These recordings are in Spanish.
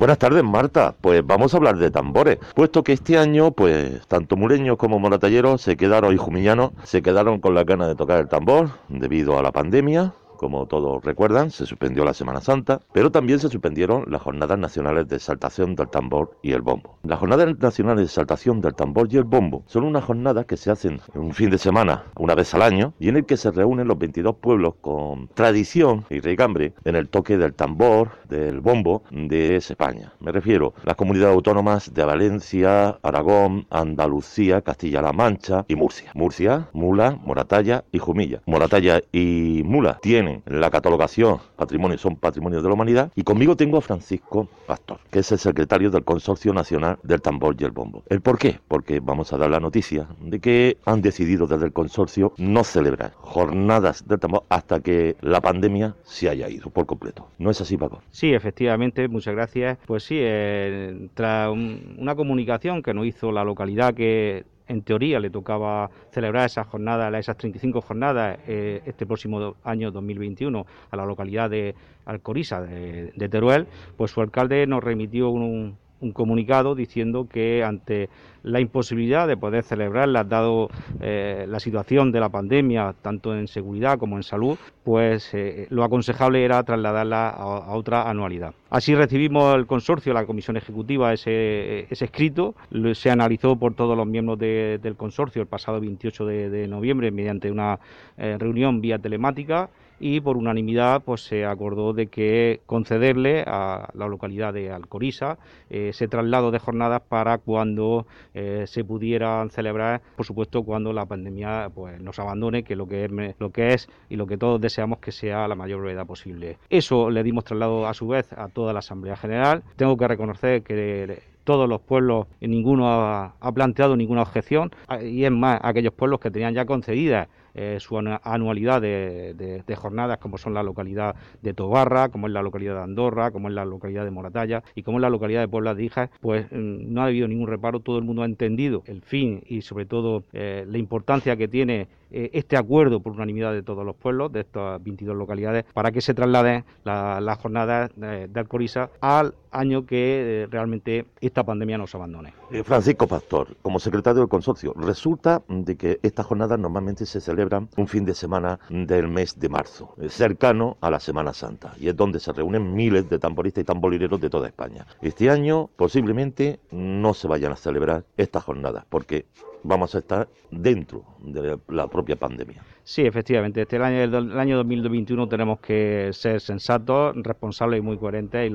Buenas tardes, Marta. Pues vamos a hablar de tambores, puesto que este año, pues tanto mureños como moratalleros se quedaron y jumillanos se quedaron con la ganas de tocar el tambor debido a la pandemia como todos recuerdan, se suspendió la Semana Santa, pero también se suspendieron las Jornadas Nacionales de Exaltación del Tambor y el Bombo. Las Jornadas Nacionales de Exaltación del Tambor y el Bombo son unas jornadas que se hacen un fin de semana, una vez al año, y en el que se reúnen los 22 pueblos con tradición y regambre en el toque del tambor, del bombo de España. Me refiero a las comunidades autónomas de Valencia, Aragón, Andalucía, Castilla-La Mancha y Murcia. Murcia, Mula, Moratalla y Jumilla. Moratalla y Mula tienen la catalogación patrimonio, son patrimonio de la humanidad. Y conmigo tengo a Francisco Pastor, que es el secretario del Consorcio Nacional del Tambor y el Bombo. ¿El por qué? Porque vamos a dar la noticia de que han decidido desde el consorcio no celebrar jornadas del tambor hasta que la pandemia se haya ido por completo. ¿No es así, Paco? Sí, efectivamente, muchas gracias. Pues sí, eh, tras una comunicación que nos hizo la localidad que en teoría le tocaba celebrar esas jornadas, esas 35 jornadas eh, este próximo año 2021 a la localidad de Alcorisa de, de Teruel, pues su alcalde nos remitió un, un comunicado diciendo que ante la imposibilidad de poder celebrarlas, dado eh, la situación de la pandemia, tanto en seguridad como en salud, pues eh, lo aconsejable era trasladarla a, otra anualidad. Así recibimos el consorcio, la comisión ejecutiva, ese, escrito, se analizó por todos los miembros del consorcio el pasado 28 de, noviembre mediante una eh, reunión vía telemática y por unanimidad pues se acordó de que concederle a la localidad de Alcorisa eh, ese traslado de jornadas para cuando eh, se pudieran celebrar, por supuesto cuando la pandemia pues nos abandone, que lo que es lo que es y lo que todos deseamos que sea la mayor brevedad posible. Eso le dimos traslado a su vez a toda la Asamblea General. Tengo que reconocer que todos los pueblos, ninguno ha, ha, planteado ninguna objeción, y es más, aquellos pueblos que tenían ya concedidas eh, su anualidad de, jornadas, como son la localidad de Tobarra, como es la localidad de Andorra, como es la localidad de Moratalla y como es la localidad de Puebla de Hijas, pues mm, no ha habido ningún reparo, todo el mundo ha entendido el fin y sobre todo eh, la importancia que tiene eh, este acuerdo por unanimidad de todos los pueblos, de estas 22 localidades, para que se traslade las jornadas de, Alcoriza al año que realmente esta pandemia nos abandone. Francisco Pastor, como secretario del consorcio, resulta de que estas jornadas normalmente se celebran un fin de semana del mes de marzo, eh, cercano a la Semana Santa, y es donde se reúnen miles de tamboristas y tamborileros de toda España. Este año posiblemente no se vayan a celebrar estas jornadas, porque vamos a estar dentro de la pandemia. Sí, efectivamente. Este año, el año 2021 tenemos que ser sensatos, responsables y muy coherentes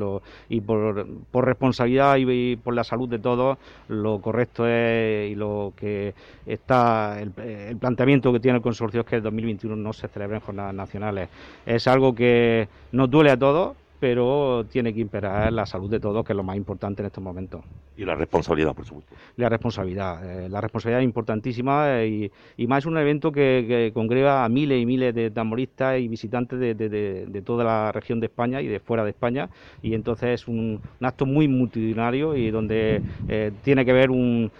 y, por, responsabilidad y, por la salud de todos, lo correcto es y lo que está el, el planteamiento que tiene el consorcio es que el 2021 no se celebren jornadas nacionales. Es algo que nos duele a todos, pero tiene que imperar la salud de todos, que es lo más importante en estos momentos. Y la responsabilidad, por supuesto. La responsabilidad. Eh, la responsabilidad es importantísima eh, y, más es un evento que, congrega a miles y miles de tamboristas y visitantes de, toda la región de España y de fuera de España. Y entonces es un, acto muy multitudinario y donde eh, tiene que ver un,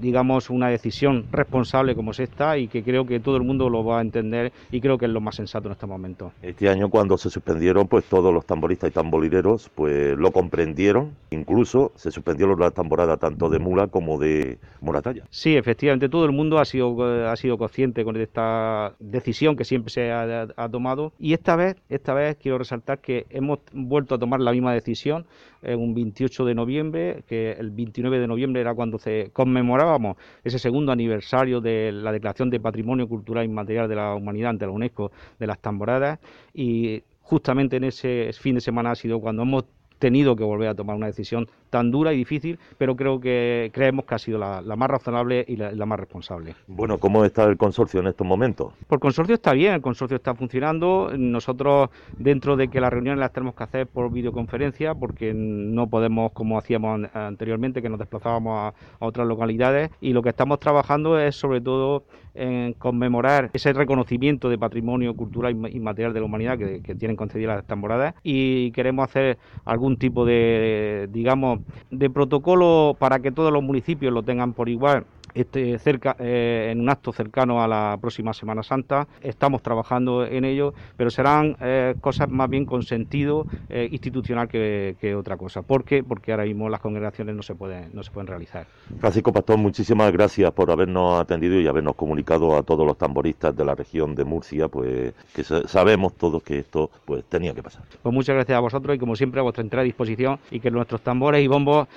digamos, una decisión responsable como es esta y que creo que todo el mundo lo va a entender y creo que es lo más sensato en este momento. Este año cuando se suspendieron, pues todos los tamboristas y tamborileros pues lo comprendieron, incluso se suspendieron las tamboradas tanto de Mula como de Moratalla. Sí, efectivamente, todo el mundo ha sido, ha sido consciente con esta decisión que siempre se ha, ha tomado. Y esta vez, esta vez quiero resaltar que hemos vuelto a tomar la misma decisión un 28 de noviembre, que el 29 de noviembre era cuando se conmemorábamos ese segundo aniversario de la Declaración de Patrimonio Cultural Inmaterial de la Humanidad ante la UNESCO de las tamboradas. Y justamente en ese fin de semana ha sido cuando hemos tenido que volver a tomar una decisión tan dura y difícil, pero creo que creemos que ha sido la, más razonable y la, más responsable. Bueno, ¿cómo está el consorcio en estos momentos? Pues el consorcio está bien, el consorcio está funcionando. Nosotros, dentro de que las reuniones las tenemos que hacer por videoconferencia, porque no podemos, como hacíamos anteriormente, que nos desplazábamos a, otras localidades, y lo que estamos trabajando es sobre todo en conmemorar ese reconocimiento de patrimonio cultural y material de la humanidad que, que tienen concedidas las temporadas y queremos hacer algún tipo de, digamos, de protocolo para que todos los municipios lo tengan por igual este, cerca, eh, en un acto cercano a la próxima Semana Santa. Estamos trabajando en ello, pero serán eh, cosas más bien con sentido eh, institucional que, otra cosa. ¿Por qué? Porque ahora mismo las congregaciones no se pueden, no se pueden realizar. Francisco Pastor, muchísimas gracias por habernos atendido y habernos comunicado a todos los tamboristas de la región de Murcia, pues que sabemos todos que esto pues tenía que pasar. Pues muchas gracias a vosotros y como siempre a vuestra entera disposición y que nuestros tambores y bombos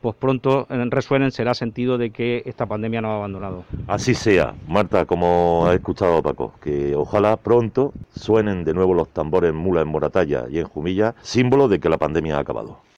pues pronto resuenen será sentido de que esta pandemia pandemia nos ha abandonado. Así sea, Marta, como ha escuchado Paco, que ojalá pronto suenen de nuevo los tambores en Mula, en Moratalla y en Jumilla, símbolo de que la pandemia ha acabado.